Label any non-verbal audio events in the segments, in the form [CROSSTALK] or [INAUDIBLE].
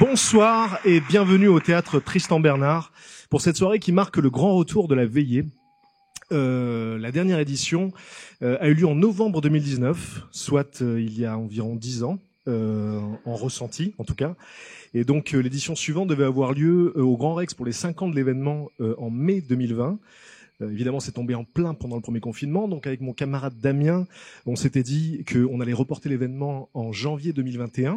Bonsoir et bienvenue au théâtre Tristan Bernard pour cette soirée qui marque le grand retour de la veillée. Euh, la dernière édition euh, a eu lieu en novembre 2019, soit euh, il y a environ dix ans, en ressenti en tout cas. Et donc l'édition suivante devait avoir lieu au Grand Rex pour les 5 ans de l'événement en mai 2020. Euh, évidemment, c'est tombé en plein pendant le premier confinement. Donc, avec mon camarade Damien, on s'était dit qu'on allait reporter l'événement en janvier 2021, euh,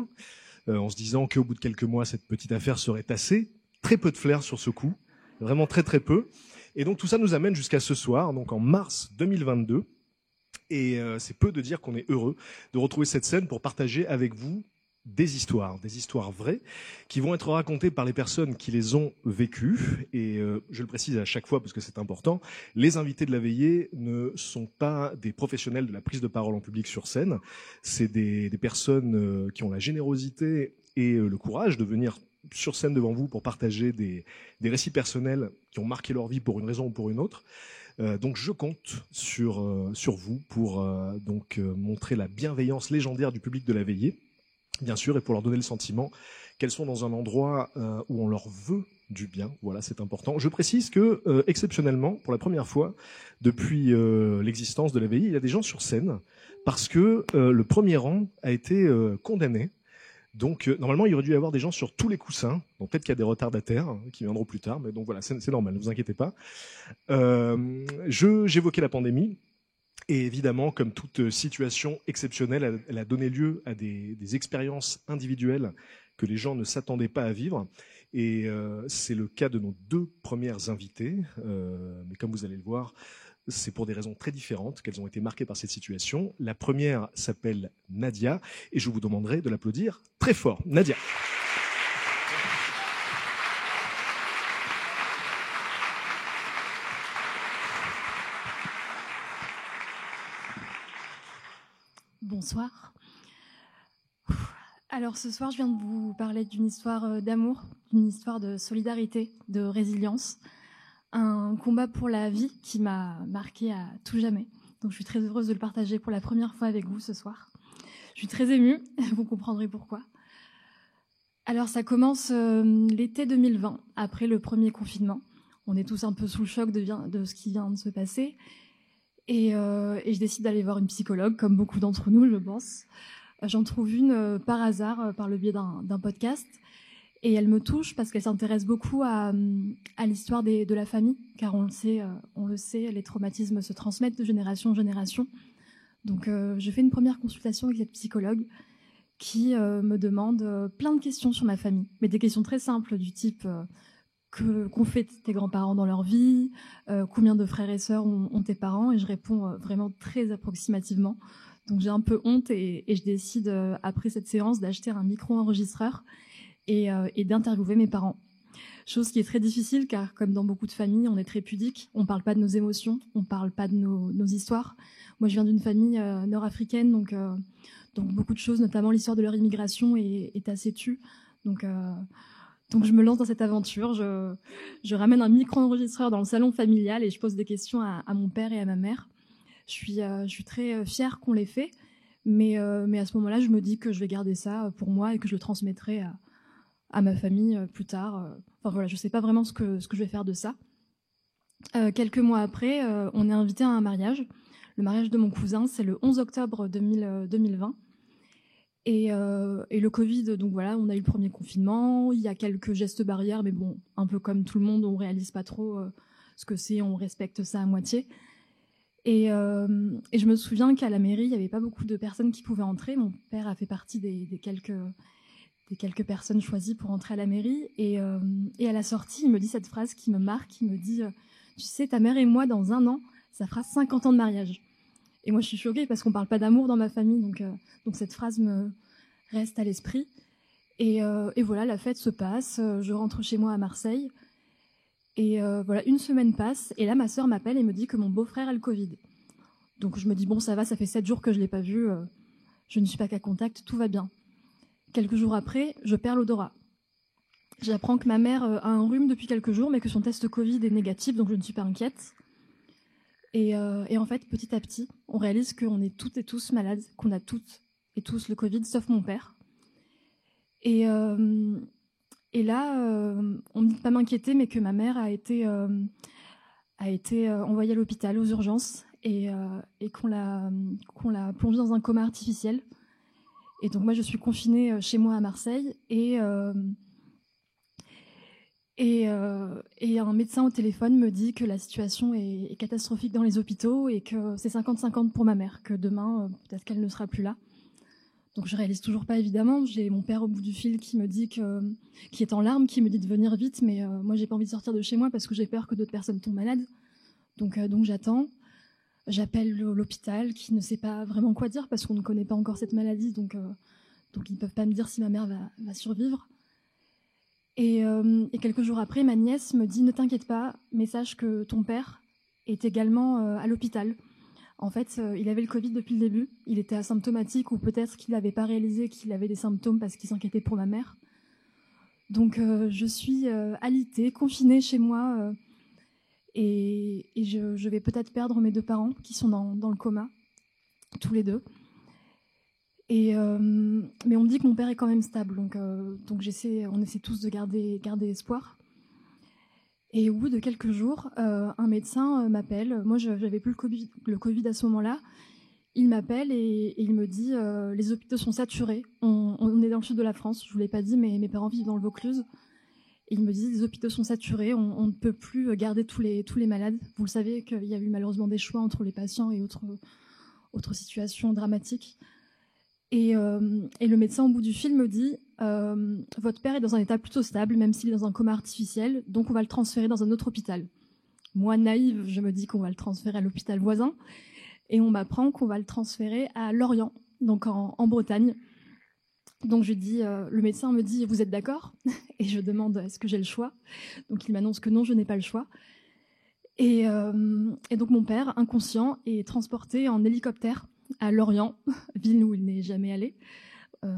en se disant qu'au bout de quelques mois, cette petite affaire serait tassée. Très peu de flair sur ce coup, vraiment très très peu. Et donc, tout ça nous amène jusqu'à ce soir, donc en mars 2022. Et euh, c'est peu de dire qu'on est heureux de retrouver cette scène pour partager avec vous des histoires, des histoires vraies, qui vont être racontées par les personnes qui les ont vécues. Et euh, je le précise à chaque fois parce que c'est important, les invités de la veillée ne sont pas des professionnels de la prise de parole en public sur scène. C'est des, des personnes euh, qui ont la générosité et euh, le courage de venir sur scène devant vous pour partager des, récits personnels qui ont marqué leur vie pour une raison ou pour une autre. Donc je compte sur, vous pour donc montrer la bienveillance légendaire du public de la veillée, bien sûr, et pour leur donner le sentiment qu'elles sont dans un endroit euh, où on leur veut du bien. Voilà, c'est important. Je précise que euh, exceptionnellement, pour la première fois depuis euh, l'existence de la veillée, il y a des gens sur scène parce que le premier rang a été condamné. Donc normalement, il aurait dû y avoir des gens sur tous les coussins. Donc peut-être qu'il y a des retardataires hein, qui viendront plus tard, mais donc voilà, c'est normal, ne vous inquiétez pas. J'évoquais la pandémie. Et évidemment, comme toute euh, situation exceptionnelle, elle, a donné lieu à des, des expériences individuelles que les gens ne s'attendaient pas à vivre. Et euh, c'est le cas de nos deux premières invitées. Euh, mais comme vous allez le voir, c'est pour des raisons très différentes qu'elles ont été marquées par cette situation. La première s'appelle Nadia, et je vous demanderai de l'applaudir très fort. Nadia. Alors ce soir, je viens de vous parler d'une histoire euh, d'amour, d'une histoire de solidarité, de résilience, un combat pour la vie qui m'a marqué à tout jamais. Donc je suis très heureuse de le partager pour la première fois avec vous ce soir. Je suis très émue, [LAUGHS] vous comprendrez pourquoi. Alors ça commence euh, l'été 2020, après le premier confinement. On est tous un peu sous le choc de ce qui vient de se passer. Et, euh, et je décide d'aller voir une psychologue, comme beaucoup d'entre nous, je pense. Euh, J'en trouve une euh, par hasard, par le biais d'un podcast. Et elle me touche parce qu'elle s'intéresse beaucoup à, hum, l'histoire de la famille, car on le sait, on le sait, les traumatismes se transmettent de génération en génération. Donc, je fais une première consultation avec cette psychologue qui me demande plein de questions sur ma famille, mais des questions très simples du type qu'ont fait tes grands-parents dans leur vie, euh, combien de frères et sœurs ont, tes parents, et je réponds euh, vraiment très approximativement. Donc j'ai un peu honte et, je décide euh, après cette séance d'acheter un micro-enregistreur et, euh, d'interviewer mes parents. Chose qui est très difficile car comme dans beaucoup de familles, on est très pudique, on parle pas de nos émotions, on parle pas de nos, histoires. Moi je viens d'une famille nord-africaine, donc, donc beaucoup de choses, notamment l'histoire de leur immigration est, est assez tue. Donc, donc je me lance dans cette aventure, je, ramène un micro-enregistreur dans le salon familial et je pose des questions à, mon père et à ma mère. Je suis, euh, très euh, fière qu'on l'ait fait, mais, euh, mais à ce moment-là, je me dis que je vais garder ça pour moi et que je le transmettrai à, ma famille plus tard. Enfin voilà, je sais pas vraiment ce que, je vais faire de ça. Quelques mois après, on est invité à un mariage. Le mariage de mon cousin, c'est le 11 octobre 2000, euh, 2020. Et, euh, et le Covid, donc voilà, on a eu le premier confinement. Il y a quelques gestes barrières, mais bon, un peu comme tout le monde, on réalise pas trop euh, ce que c'est, on respecte ça à moitié. Et, euh, je me souviens qu'à la mairie, il n'y avait pas beaucoup de personnes qui pouvaient entrer. Mon père a fait partie des, quelques, personnes choisies pour entrer à la mairie. Et, et à la sortie, il me dit cette phrase qui me marque. Il me dit Tu sais, ta mère et moi, dans un an, ça fera 50 ans de mariage. Et moi, je suis choquée parce qu'on parle pas d'amour dans ma famille, donc, euh, cette phrase me reste à l'esprit. Et, euh, voilà, la fête se passe. Je rentre chez moi à Marseille. Et voilà, une semaine passe. Et là, ma sœur m'appelle et me dit que mon beau-frère a le Covid. Donc je me dis, bon, ça va, ça fait sept jours que je l'ai pas vu. je ne suis pas qu'à contact, tout va bien. Quelques jours après, je perds l'odorat. J'apprends que ma mère a un rhume depuis quelques jours, mais que son test Covid est négatif, donc je ne suis pas inquiète. Et, en fait, petit à petit, on réalise qu'on est toutes et tous malades, qu'on a toutes et tous le Covid, sauf mon père. Et, et là, euh, on ne dit pas m'inquiéter, mais que ma mère a été, euh, euh, envoyée à l'hôpital aux urgences et, et qu'on l'a qu'on l'a plongée dans un coma artificiel. Et donc moi, je suis confinée chez moi à Marseille et et, et, un médecin au téléphone me dit que la situation est, catastrophique dans les hôpitaux et que c'est 50-50 pour ma mère, que demain, peut-être qu'elle ne sera plus là. Donc je réalise toujours pas évidemment. J'ai mon père au bout du fil qui me dit qui est en larmes, qui me dit de venir vite, mais euh, moi j'ai pas envie de sortir de chez moi parce que j'ai peur que d'autres personnes tombent malades. Donc euh, donc j'attends. J'appelle l'hôpital qui ne sait pas vraiment quoi dire parce qu'on ne connaît pas encore cette maladie, donc euh, donc ils peuvent pas me dire si ma mère va survivre. Et, et, quelques jours après, ma nièce me dit ne t'inquiète pas, mais sache que ton père est également à l'hôpital. En fait, euh, il avait le Covid depuis le début. Il était asymptomatique ou peut-être qu'il n'avait pas réalisé qu'il avait des symptômes parce qu'il s'inquiétait pour ma mère. Donc euh, je suis euh, alitée, confinée chez moi et, je, vais peut-être perdre mes deux parents qui sont dans, le coma, tous les deux. Et, mais on me dit que mon père est quand même stable, donc, j'essaie, on essaie tous de garder, espoir. Et au bout de quelques jours, euh, un médecin euh, m'appelle. Moi, je n'avais plus le COVID, à ce moment-là. Il m'appelle et, il me dit euh, les hôpitaux sont saturés. On, est dans le sud de la France. Je vous l'ai pas dit, mais mes parents vivent dans le Vaucluse. il me dit les hôpitaux sont saturés. On, ne peut plus garder tous les malades. Vous le savez qu'il y a eu malheureusement des choix entre les patients et autres situations dramatiques. Et, et, le médecin au bout du fil me dit euh, votre père est dans un état plutôt stable, même s'il est dans un coma artificiel, donc on va le transférer dans un autre hôpital. Moi, naïve, je me dis qu'on va le transférer à l'hôpital voisin, et on m'apprend qu'on va le transférer à Lorient, donc en, Bretagne. Donc je dis, euh, le médecin me dit, vous êtes d'accord [LAUGHS] Et je demande, est-ce que j'ai le choix? Donc il m'annonce que non, je n'ai pas le choix. Euh, et, donc mon père, inconscient, est transporté en hélicoptère à Lorient, [LAUGHS] ville où il n'est jamais allé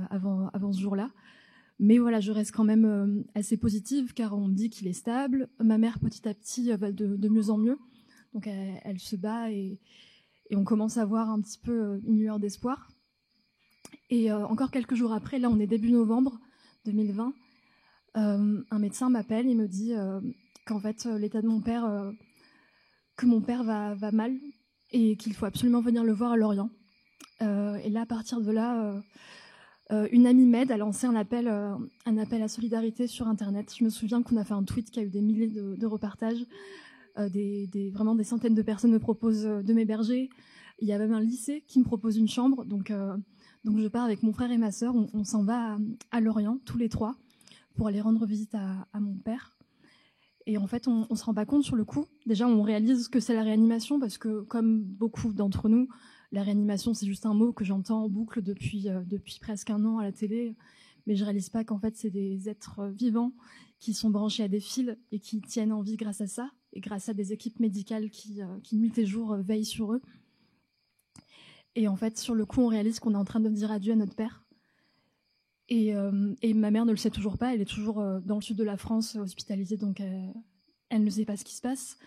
avant, avant ce jour-là. Mais voilà, je reste quand même euh, assez positive car on me dit qu'il est stable. Ma mère, petit à petit, va de, mieux en mieux. Donc elle, se bat et, on commence à voir un petit peu euh, une lueur d'espoir. Et euh, encore quelques jours après, là on est début novembre 2020, un médecin m'appelle et me dit qu'en fait l'état de mon père, que mon père va mal et qu'il faut absolument venir le voir à Lorient. Et là, à partir de là euh, une amie m'aide à lancer un appel, euh, un appel à solidarité sur Internet. Je me souviens qu'on a fait un tweet qui a eu des milliers de, repartages. Euh, des, vraiment des centaines de personnes me proposent de m'héberger. Il y a même un lycée qui me propose une chambre. Donc, donc je pars avec mon frère et ma sœur. On, s'en va à, Lorient, tous les trois, pour aller rendre visite à, à mon père. Et en fait, on, on se rend pas compte sur le coup. Déjà, on réalise que c'est la réanimation parce que, comme beaucoup d'entre nous, la réanimation, c'est juste un mot que j'entends en boucle depuis, euh, depuis presque un an à la télé, mais je réalise pas qu'en fait, c'est des êtres vivants qui sont branchés à des fils et qui tiennent en vie grâce à ça, et grâce à des équipes médicales qui, euh, qui nuit et jour, euh, veillent sur eux. Et en fait, sur le coup, on réalise qu'on est en train de dire adieu à notre père. Et, et, ma mère ne le sait toujours pas. Elle est toujours dans le sud de la France, hospitalisée, donc elle ne sait pas ce qui se passe.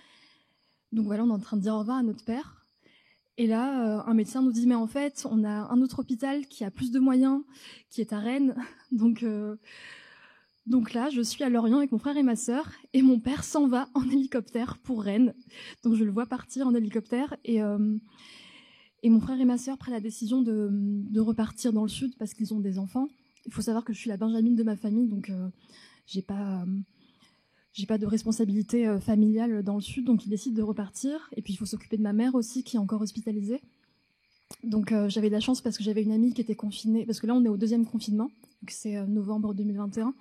Donc voilà, on est en train de dire au revoir à notre père. Et là, euh, un médecin nous dit, mais en fait, on a un autre hôpital qui a plus de moyens, qui est à Rennes. [LAUGHS] Donc, euh, donc là, je suis à Lorient avec mon frère et ma sœur, et mon père s'en va en [LAUGHS] hélicoptère pour Rennes. Donc je le vois partir en hélicoptère, et, euh, et mon frère et ma sœur prennent la décision de, de repartir dans le sud parce qu'ils ont des enfants. Il faut savoir que je suis la Benjamine de ma famille, donc j'ai pas j'ai pas de responsabilité euh, familiale dans le sud, donc il décide de repartir. Et puis il faut s'occuper de ma mère aussi, qui est encore hospitalisée. Donc euh, j'avais de la chance parce que j'avais une amie qui était confinée, parce que là on est au deuxième confinement, c'est euh, novembre 2021.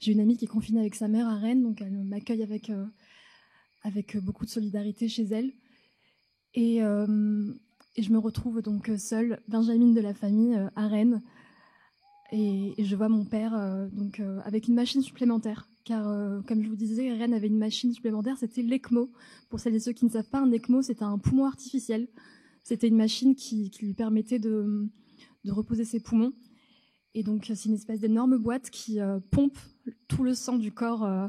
J'ai une amie qui est confinée avec sa mère à Rennes, donc elle m'accueille avec avec beaucoup de solidarité chez elle. Et, et je me retrouve donc seule, Benjamin de la famille, à Rennes. Et, je vois mon père donc avec une machine supplémentaire car comme je vous disais, Rennes avait une machine supplémentaire, c'était l'ECMO. Pour celles et ceux qui ne savent pas, un ECMO, c'est un poumon artificiel. C'était une machine qui, lui permettait de, reposer ses poumons. Et donc, c'est une espèce d'énorme boîte qui euh, pompe tout le sang du corps euh,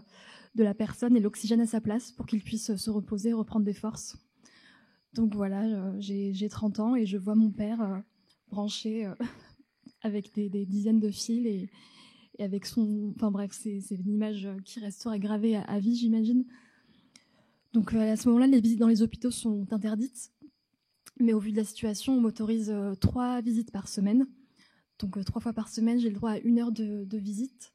de la personne et l'oxygène à sa place pour qu'il puisse se reposer reprendre des forces. Donc voilà, euh, j'ai 30 ans et je vois mon père branché [LAUGHS] avec des, dizaines de fils et, avec son. Enfin bref, c'est une image qui restera gravée à, vie, j'imagine. Donc à ce moment-là, les visites dans les hôpitaux sont interdites. Mais au vu de la situation, on m'autorise euh, trois visites par semaine. Donc euh, trois fois par semaine, j'ai le droit à une heure de, visite.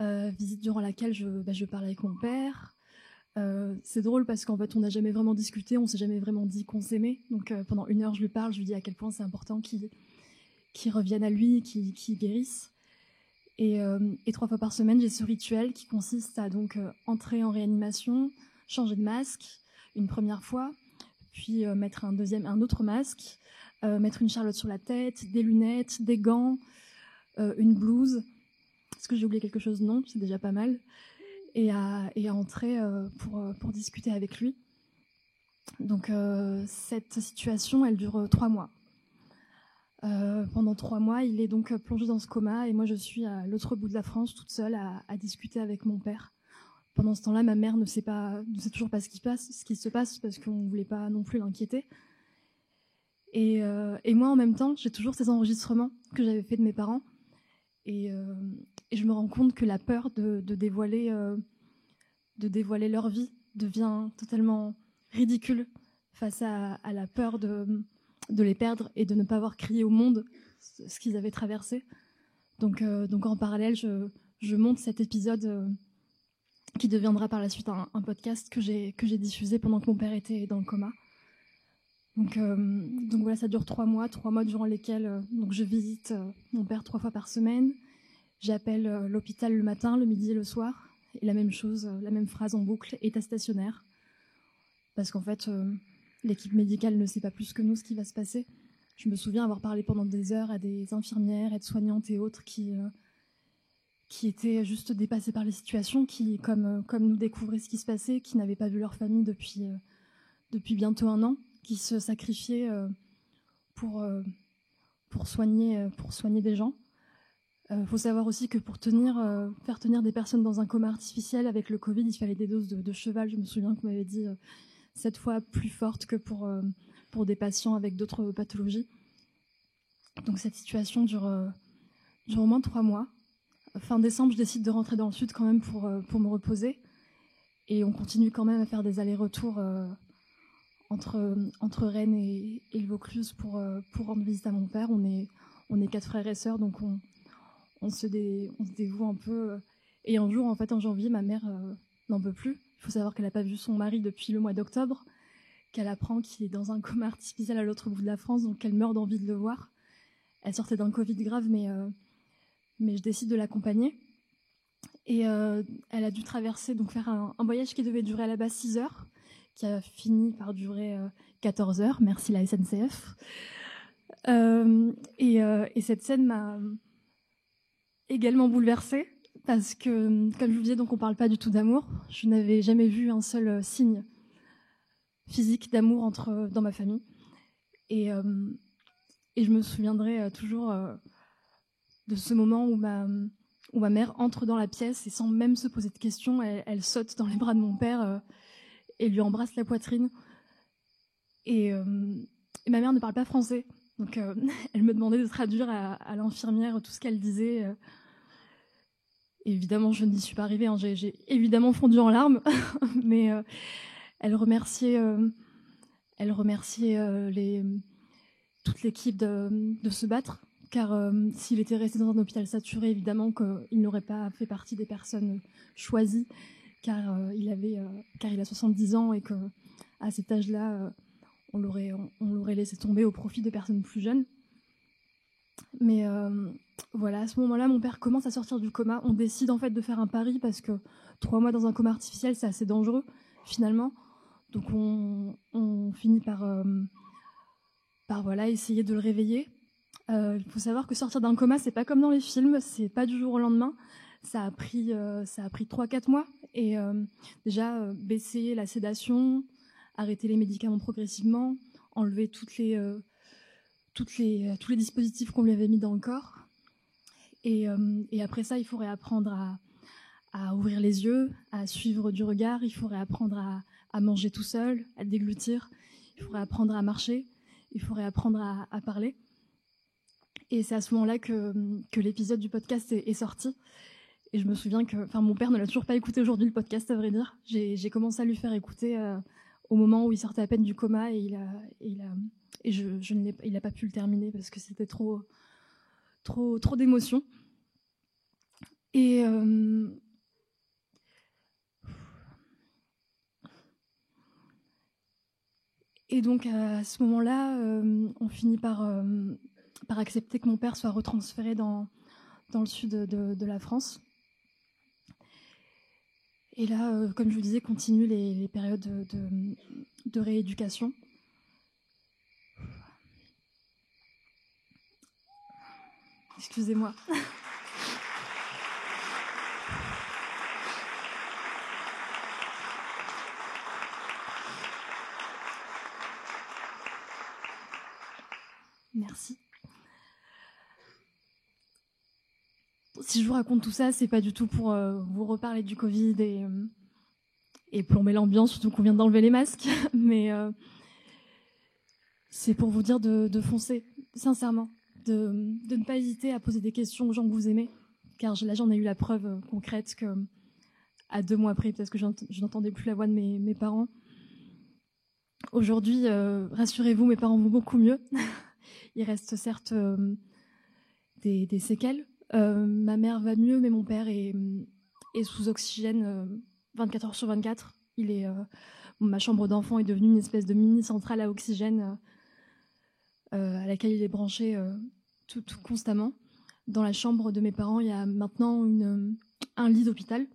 Euh, visite durant laquelle je, bah, je parle avec mon père. c'est drôle parce qu'en fait, on n'a jamais vraiment discuté, on s'est jamais vraiment dit qu'on s'aimait. Donc pendant une heure, je lui parle, je lui dis à quel point c'est important qu'il revienne à lui, qu'il guérisse. Et, et, trois fois par semaine, j'ai ce rituel qui consiste à donc entrer en réanimation, changer de masque une première fois, puis euh, mettre un deuxième, un autre masque, euh, mettre une charlotte sur la tête, des lunettes, des gants, euh, une blouse. Est-ce que j'ai oublié quelque chose? Non, c'est déjà pas mal. Et à, entrer pour discuter avec lui. Donc cette situation, elle dure trois mois. Pendant trois mois, il est donc plongé dans ce coma et moi je suis à l'autre bout de la France toute seule à, discuter avec mon père. Pendant ce temps-là, ma mère ne sait toujours pas ce qui se passe, parce qu'on ne voulait pas non plus l'inquiéter. Et, euh, et, moi, en même temps, j'ai toujours ces enregistrements que j'avais fait de mes parents, et, euh, je me rends compte que la peur de, dévoiler, euh, leur vie devient totalement ridicule face à, la peur de, de les perdre et de ne pas avoir crié au monde ce qu'ils avaient traversé. Donc, donc en parallèle, je, je monte cet épisode qui deviendra par la suite un, podcast que j'ai diffusé pendant que mon père était dans le coma. Donc, euh, donc voilà, ça dure trois mois, trois mois durant lesquels euh, donc je visite euh, mon père trois fois par semaine. J'appelle l'hôpital le matin, le midi et le soir, et la même chose, la même phrase en boucle, état stationnaire, parce qu'en fait l'équipe médicale ne sait pas plus que nous ce qui va se passer. Je me souviens avoir parlé pendant des heures à des infirmières, aides-soignantes et autres qui qui étaient juste dépassés par les situations, qui, comme, euh, comme nous, découvraient ce qui se passait, qui n'avaient pas vu leur famille depuis, euh, depuis bientôt un an, qui se sacrifiaient euh, pour, pour, soigner, pour soigner des gens. Il faut savoir aussi que pour tenir, faire tenir des personnes dans un coma artificiel avec le Covid, il fallait des doses de, cheval. Je me souviens qu'on m'avait dit cette fois plus fortes que pour, pour des patients avec d'autres pathologies. Donc cette situation dure, dure au moins trois mois fin décembre, je décide de rentrer dans le sud quand même pour, euh, pour me reposer. Et on continue quand même à faire des allers-retours euh, entre, entre Rennes et, le Vaucluse pour, euh, pour rendre visite à mon père. On est, on est quatre frères et sœurs, donc on, on, se on se dévoue un peu. Et un jour, en fait, en janvier, ma mère n'en peut plus. Il faut savoir qu'elle n'a pas vu son mari depuis le mois d'octobre, qu'elle apprend qu'il est dans un coma artificiel à l'autre bout de la France, donc elle meurt d'envie de le voir. Elle sortait d'un Covid grave, mais mais je décide de l'accompagner. Et euh, elle a dû traverser, donc faire un, voyage qui devait durer à la base 6 heures, qui a fini par durer 14 euh, heures. Merci la SNCF. Euh, et, cette scène m'a également bouleversée parce que, comme je vous disais, donc on parle pas du tout d'amour. Je n'avais jamais vu un seul signe physique d'amour entre dans ma famille. Et, et je me souviendrai toujours de ce moment où ma, mère entre dans la pièce et sans même se poser de questions, elle, saute dans les bras de mon père euh, et lui embrasse la poitrine. Euh, et, ma mère ne parle pas français, donc euh, [LAUGHS] elle me demandait de traduire à, l'infirmière tout ce qu'elle disait. Évidemment, je n'y suis pas arrivée, hein. j'ai évidemment fondu en larmes, [LAUGHS] mais elle remerciait, elle remerciait les, toute l'équipe de, se battre car euh, s'il était resté dans un hôpital saturé, évidemment qu'il n'aurait pas fait partie des personnes choisies, car euh, il avait, euh, car il a 70 ans et que à cet âge-là, on l'aurait, on, l'aurait laissé tomber au profit de personnes plus jeunes. Mais voilà, à ce moment-là, mon père commence à sortir du coma. On décide en fait de faire un pari parce que trois mois dans un coma artificiel, c'est assez dangereux, finalement. Donc on, finit par, par voilà, essayer de le réveiller. Il faut savoir que sortir d'un coma, c'est pas comme dans les films, c'est pas du jour au lendemain. Ça a pris, ça a pris 3-4 mois. Et déjà, baisser la sédation, arrêter les médicaments progressivement, enlever toutes les, les, tous les dispositifs qu'on lui avait mis dans le corps. Et, et après ça, il faudrait apprendre à, à ouvrir les yeux, à suivre du regard, il faudrait apprendre à, à manger tout seul, à déglutir, il faudrait apprendre à marcher, il faudrait apprendre à, parler. Et c'est à ce moment-là que, que l'épisode du podcast est, est, sorti. Et je me souviens que, enfin, mon père ne l'a toujours pas écouté aujourd'hui le podcast, à vrai dire. J'ai commencé à lui faire écouter euh, au moment où il sortait à peine du coma et il a, et il n'a pas pu le terminer parce que c'était trop, trop, trop d'émotions. Et euh, donc à ce moment-là, euh, on finit par, euh, par accepter que mon père soit retransféré dans, dans le sud de la France. Et là, euh, comme je vous disais, continuent les, périodes de, de, de rééducation. Excusez-moi. Merci. Si je vous raconte tout ça, c'est pas du tout pour euh, vous reparler du Covid et, euh, plomber l'ambiance, surtout qu'on vient d'enlever les masques, [LAUGHS] mais euh, c'est pour vous dire de, foncer, sincèrement, de, ne pas hésiter à poser des questions aux gens que vous aimez, car là j'en ai eu la preuve concrète que à deux mois après, peut-être que je n'entendais plus la voix de mes, parents. Aujourd'hui, euh, rassurez-vous, mes parents vont beaucoup mieux. [LAUGHS] Il reste certes euh, des, séquelles. Euh, ma mère va mieux, mais mon père est, sous oxygène 24 euh, heures sur 24. Il est, ma chambre d'enfant est devenue une espèce de mini centrale à oxygène à laquelle il est branché tout, constamment. Dans la chambre de mes parents, il y a maintenant un lit d'hôpital.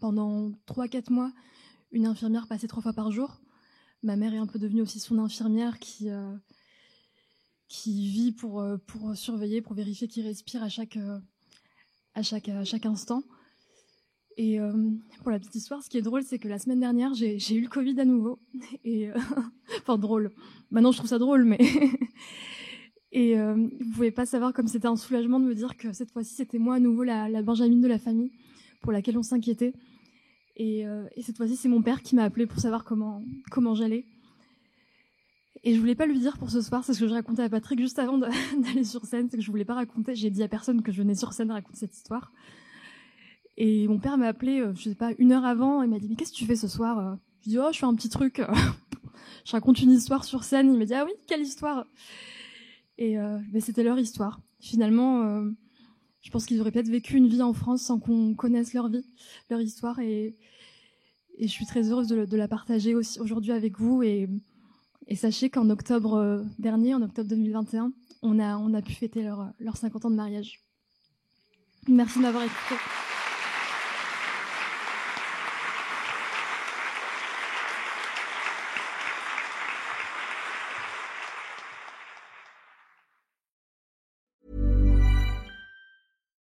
pendant 3-4 mois, une infirmière passait trois fois par jour. Ma mère est un peu devenue aussi son infirmière qui, euh, qui vit pour, euh, pour surveiller, pour vérifier qu'il respire à chaque, euh, à, chaque, à chaque instant. Et euh, pour la petite histoire, ce qui est drôle, c'est que la semaine dernière, j'ai eu le Covid à nouveau. [LAUGHS] [LAUGHS] Enfin, drôle. Maintenant, je trouve ça drôle, mais. [LAUGHS] et vous pouvez pas savoir comme c'était un soulagement de me dire que cette fois-ci, c'était moi à nouveau la, la Benjamine de la famille pour laquelle on s'inquiétait. Et, euh, et, cette fois-ci, c'est mon père qui m'a appelé pour savoir comment, comment j'allais. Et je voulais pas lui dire pour ce soir, c'est ce que je racontais à Patrick juste avant [LAUGHS] d'aller sur scène, c'est que je voulais pas raconter, j'ai dit à personne que je venais sur scène raconter cette histoire. Et mon père m'a appelé, euh, je sais pas, une heure avant, il m'a dit, mais qu'est-ce que tu fais ce soir Je dis, oh, je fais un petit truc, [LAUGHS] je raconte une histoire sur scène. Il m'a dit, ah oui, quelle histoire Et euh, ben, c'était leur histoire. Finalement, euh, je pense qu'ils auraient peut-être vécu une vie en France sans qu'on connaisse leur vie, leur histoire. Et, je suis très heureuse de la partager aussi aujourd'hui avec vous. Et, et sachez qu'en octobre euh, dernier, en octobre 2021, on a, on a pu fêter leur, leur 50 ans de mariage. Merci de m'avoir écouté.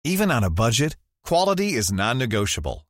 Even on a budget, quality is non-negotiable.